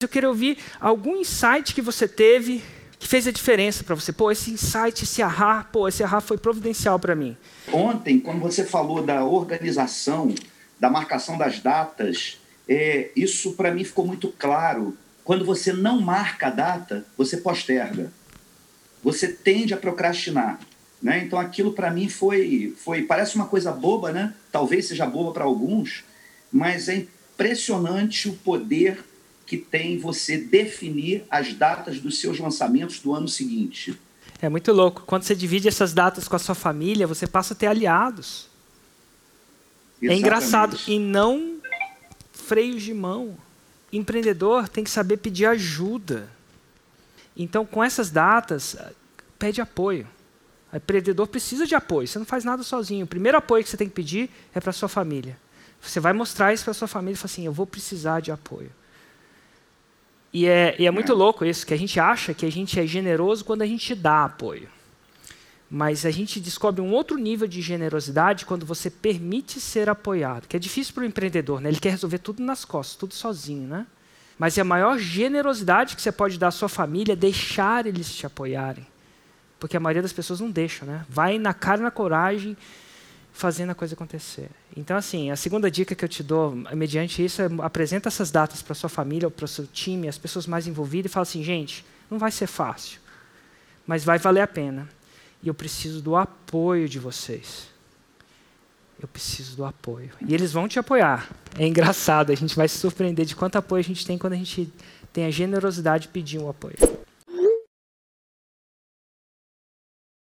Eu quero ouvir algum insight que você teve que fez a diferença para você. Pô, esse insight, esse ahá, pô, esse ahá foi providencial para mim. Ontem, quando você falou da organização, da marcação das datas, é, isso para mim ficou muito claro. Quando você não marca a data, você posterga. Você tende a procrastinar. Né? Então aquilo para mim foi, foi, parece uma coisa boba, né? talvez seja boba para alguns, mas é impressionante o poder que tem você definir as datas dos seus lançamentos do ano seguinte. É muito louco. Quando você divide essas datas com a sua família, você passa a ter aliados. Exatamente. É engraçado. E não freios de mão. Empreendedor tem que saber pedir ajuda. Então, com essas datas, pede apoio. O empreendedor precisa de apoio. Você não faz nada sozinho. O primeiro apoio que você tem que pedir é para a sua família. Você vai mostrar isso para a sua família e falar assim: eu vou precisar de apoio. E é, e é muito louco isso, que a gente acha que a gente é generoso quando a gente dá apoio. Mas a gente descobre um outro nível de generosidade quando você permite ser apoiado, que é difícil para o empreendedor, né? ele quer resolver tudo nas costas, tudo sozinho. Né? Mas é a maior generosidade que você pode dar à sua família deixar eles te apoiarem. Porque a maioria das pessoas não deixa, né? Vai na cara e na coragem fazendo a coisa acontecer. Então, assim, a segunda dica que eu te dou, mediante isso, é apresenta essas datas para sua família, para o seu time, as pessoas mais envolvidas, e fala assim, gente, não vai ser fácil, mas vai valer a pena. E eu preciso do apoio de vocês. Eu preciso do apoio. E eles vão te apoiar. É engraçado, a gente vai se surpreender de quanto apoio a gente tem quando a gente tem a generosidade de pedir um apoio.